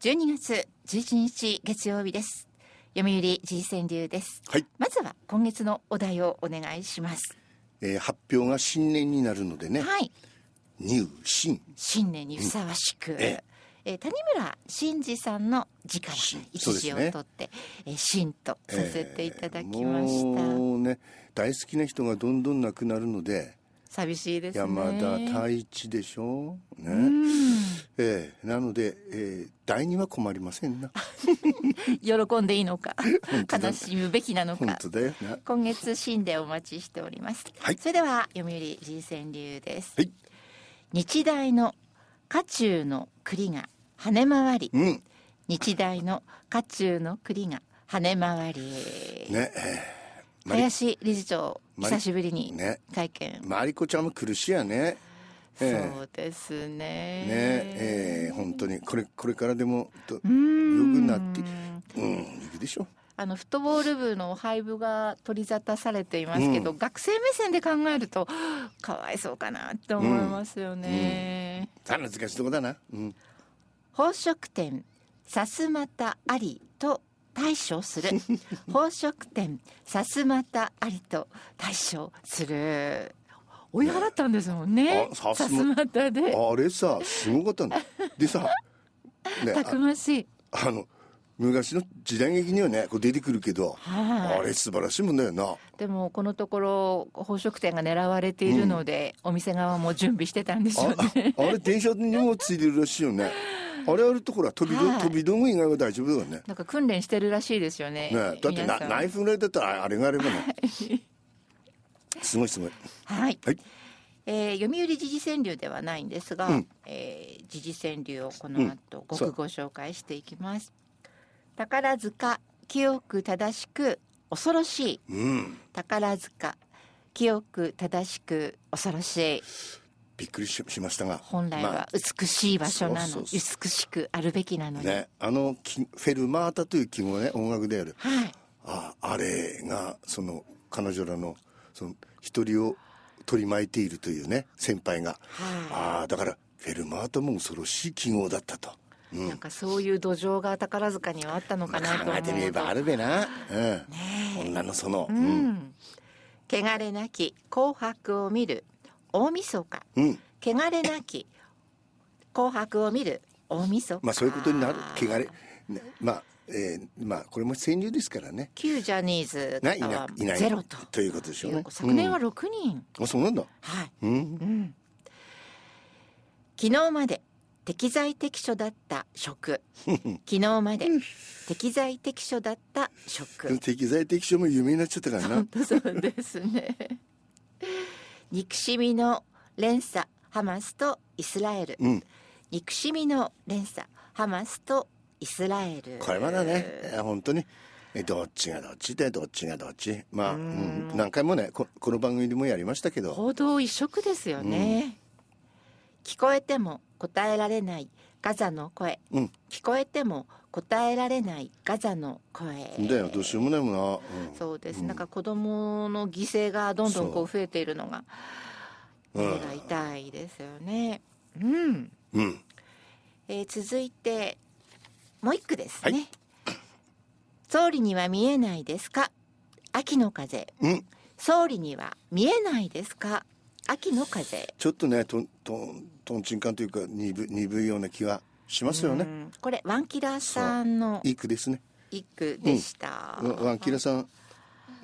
12月11日月曜日です。読売 G 川流です。はい、まずは今月のお題をお願いします。えー発表が新年になるのでね、はい。入新。新年にふさわしく、ええ。ー谷村新司さんの時から新。一そうですね。時を取って、えー新とさせていただきました、もうね大好きな人がどんどん亡くなるので。寂しいですね。山田太一でしょ？ね、うんえーなので、えー第二は困りませんな。喜んでいいのか悲しむべきなのか。今月新でお待ちしております、はい。それでは読売 G 川流です、はい。日大の家中の栗が跳ね回り。うん。日大の家中の栗が跳ね回り、ねえ林理事長久しぶりにね。会見、ーマリコちゃんも苦しいやねえそうですね。ねえー本当に。これこれからでもと良くうーん。なってうんいくでしょあのフットボール部の廃部が取り沙汰されていますけど、うん。学生目線で考えるとかわいそうかなって思いますよね、あ難しいとこだな。うん。宝飾店さすまたありと対処する。宝飾店さすまたありと対処する追い払ったんですもんね。あさすまたで。あれさすごかったんだでさねたくましい。ああの昔の時代劇にはねこう出てくるけど、はい。あれ素晴らしいもんだよな。でもこのところ宝飾店が狙われているので、お店側も準備してたんでしょうあねあれ電車にもついてるらしいよね。あれあるところは飛び道、はい。飛び道具以外は大丈夫だよね。なんか訓練してるらしいですよね。ねだってナイフぐらいだったらあれがあればねすごいすごい。はい、はい。えー読売時事川柳ではないんですが、うん。えー時事川柳をこの後ごくご紹介していきます、宝塚清く正しく恐ろしい。うん。宝塚清く正しく恐ろしい。びっくりししましたが。本来はまあ美しい場所なの、美しくあるべきなのに、ねあのきフェルマータという記号ね音楽である。はい。ああれがその彼女らのその一人を取り巻いているというね先輩が、はああだからフェルマータも恐ろしい記号だったと、い、なんかそういう土壌が宝塚にはあったのまあ、かなと思うと、考えてみればあるべな、うん。女のその、ううん。ん、汚れなき紅白を見る大晦日。うん。汚れなき紅白を見る大晦日。まあそういうことになる。汚れ、ね、まあ、えーまあこれも川柳ですからね。旧ジャニーズがいはないないゼロと。ということでしょうね。昨年はうん。6人、あそうなんだ。はい、うん。うん、昨日まで適材適所だった職。昨日まで適材適所だった職。適材適所も有名になっちゃったからな。本当そうですね。憎しみの連鎖ハマスとイスラエル。うん。憎しみの連鎖ハマスとイスラエル。これまだね本当に。えどっちがどっち？でどっちがどっち？まあ、うん、何回もねここの番組でもやりましたけど。報道一色ですよね、聞こえても答えられないガザの声、うん。聞こえても答えられないガザの声。だよどうしようもないもんな、うん。そうです、なんか子供の犠牲がどんどんこう増えているのがうん。目が痛いですよね。うん、うん。えー続いてもう一句ですね、はい総理には見えないですか秋の風うん総理には見えないですか秋の風ちょっとねとんとんとんちんかんというか鈍鈍いような気がしますよね、うん。これワンキラーさんのいい句ですね。一句でした、ワワンキラさんはい。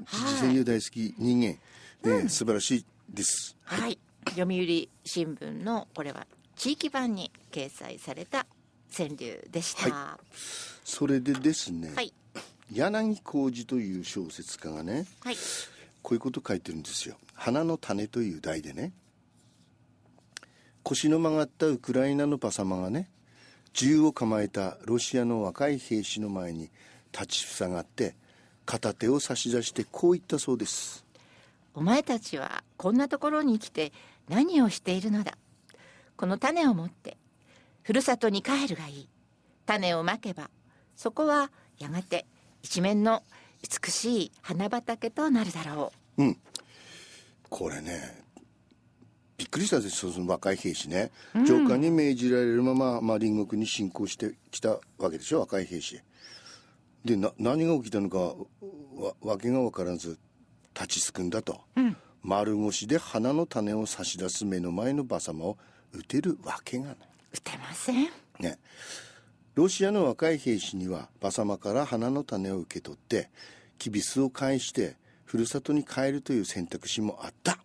自然流大好き人間、ね素晴らしいです。はい。読売新聞のこれは地域版に掲載された川柳でした。それでですね、はい。柳浩二という小説家がねはい。こういうこと書いてるんですよ「花の種」という題でね腰の曲がったウクライナのパサマがね銃を構えたロシアの若い兵士の前に立ちふさがって片手を差し出してこう言ったそうです。お前たちはこんなところに来て何をしているのだ。この種を持ってふるさとに帰るがいい。種をまけばそこはやがて一面の美しい花畑となるだろう。ん。これねびっくりしたんですよその若い兵士ね、上官に命じられるまま、まあ、隣国に侵攻してきたわけでしょ若い兵士。でな何が起きたのかわわけが分からず立ちすくんだと、丸腰で花の種を差し出す目の前の馬様を撃てるわけがない撃てません。ね。ロシアの若い兵士には馬様から花の種を受け取ってキビスを返してふるさとに帰るという選択肢もあった、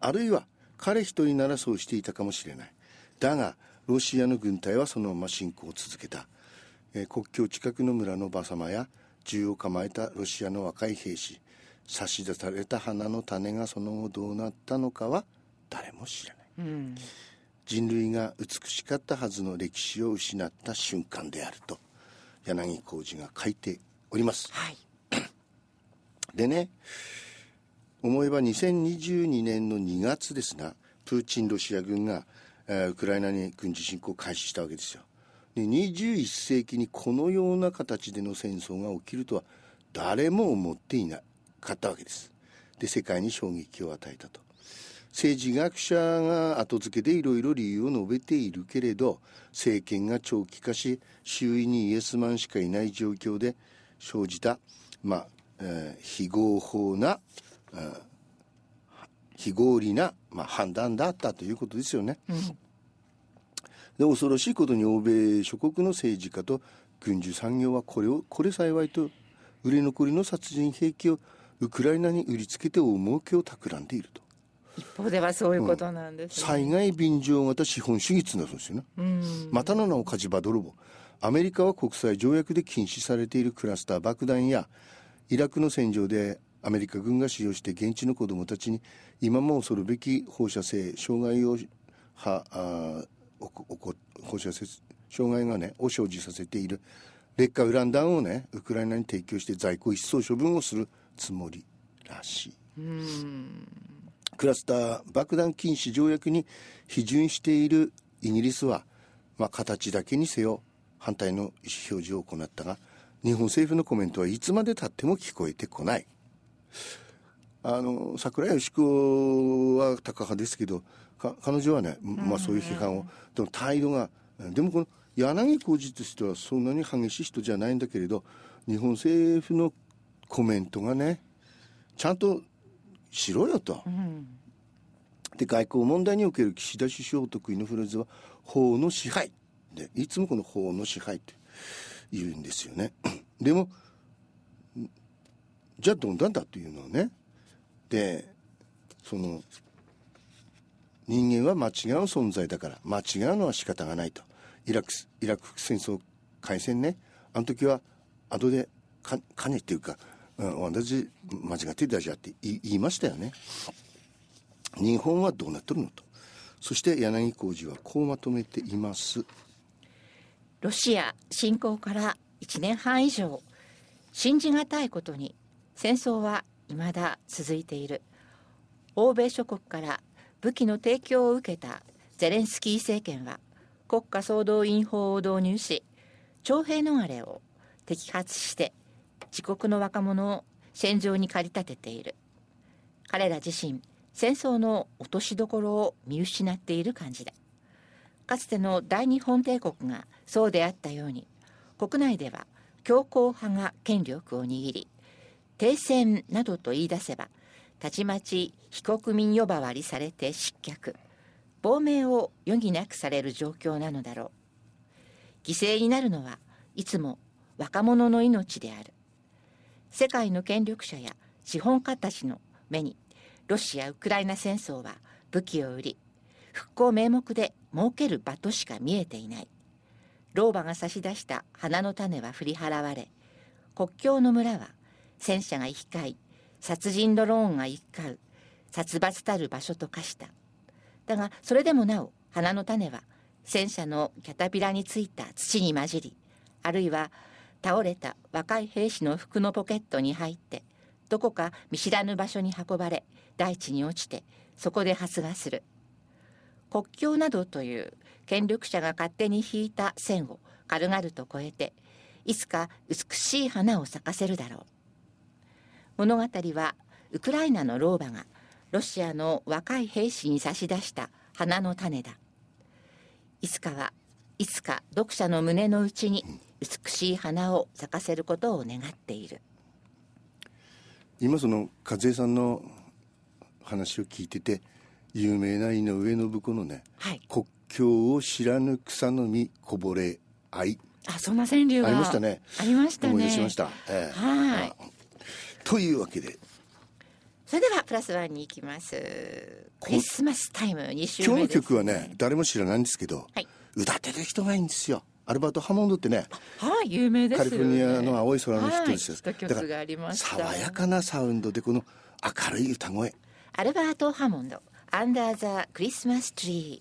あるいは彼一人ならそうしていたかもしれない。だがロシアの軍隊はそのまま侵攻を続けた、えー国境近くの村の馬様や銃を構えたロシアの若い兵士差し出された花の種がその後どうなったのかは誰も知らない人類が美しかったはずの歴史を失った瞬間であると柳浩二が書いております。はい。でね思えば2022年の2月ですがプーチンロシア軍が、えーウクライナに軍事侵攻を開始したわけですよ。で21世紀にこのような形での戦争が起きるとは誰も思っていなかったわけです。で世界に衝撃を与えたと政治学者が後付けでいろいろ理由を述べているけれど政権が長期化し周囲にイエスマンしかいない状況で生じた、まあえー非合法な、うん非合理な、まあ、判断だったということですよね。で恐ろしいことに欧米諸国の政治家と軍需産業はこれをこれ幸いと売れ残りの殺人兵器をウクライナに売りつけて大儲けを企んでいると。一方ではそういうことなんです、ね。災害便乗型資本主義って言うんですよね、またの名を火事場泥棒。アメリカは国際条約で禁止されているクラスター爆弾やイラクの戦場でアメリカ軍が使用して現地の子どもたちに今も恐るべき放射性障害をはあおこおこ放射性障害がねを生じさせている。劣化ウラン弾をねウクライナに提供して在庫一掃処分をするつもりらしい。クラスター爆弾禁止条約に批准しているイギリスは、まあ、形だけにせよ反対の意思表示を行ったが日本政府のコメントはいつまでたっても聞こえてこない。あの桜井義子はタカ派ですけどか彼女はね、まあ、そういう批判をでも態度がでもこの柳浩二としてはそんなに激しい人じゃないんだけれど日本政府のコメントがねちゃんとしろよと。で外交問題における岸田首相得意のフレーズは法の支配。でいつもこの法の支配って言うんですよね。でもんじゃあどんなんだというのをね。でその人間は間違う存在だから間違うのは仕方がないと。イラクイラク戦争開戦ね。あの時は後でか金っていうか、うん、私間違ってたじゃって言い言いましたよね。日本はどうなっとるのと。そして柳浩二はこうまとめています。ロシア侵攻から1年半以上信じがたいことに戦争は未だ続いている。欧米諸国から武器の提供を受けたゼレンスキー政権は国家総動員法を導入し徴兵逃れを摘発して自国の若者を戦場に駆り立てている。彼ら自身戦争の落としどころを見失っている感じだ。かつての大日本帝国がそうであったように国内では強硬派が権力を握り停戦などと言い出せばたちまち非国民呼ばわりされて失脚。亡命を余儀なくされる状況なのだろう。犠牲になるのはいつも若者の命である。世界の権力者や資本家たちの目にロシア・ウクライナ戦争は武器を売り復興名目で儲ける場としか見えていない。老婆が差し出した花の種は振り払われ国境の村は戦車が行き交い殺人ドローンが行き交う殺伐たる場所と化した。だがそれでもなお花の種は戦車のキャタピラについた土に混じりあるいは倒れた若い兵士の服のポケットに入ってどこか見知らぬ場所に運ばれ大地に落ちてそこで発芽する。国境などという権力者が勝手に引いた線を軽々と越えていつか美しい花を咲かせるだろう。物語はウクライナの老婆がロシアの若い兵士に差し出した花の種だ。いつかはいつか読者の胸の内に美しい花を咲かせることを願っている。今その和江さんの話を聞いてて有名な井上信子のね、はい、国境を知らぬ草の実こぼれ愛あそんな川柳がありましたね。ありましたね。思い出しました、ええ、はい。というわけで。それではプラスワンに行きます。クリスマスタイム2週目、ね、今日の曲はね誰も知らないんですけど、はい、歌ってる人がいいんですよアルバート・ハモンドってねはい有名です、ね、カリフォルニアの青い空の人ですよ、はい、だ爽やかなサウンドでこの明るい歌声。アルバート・ハモンド Under the Christmas Tree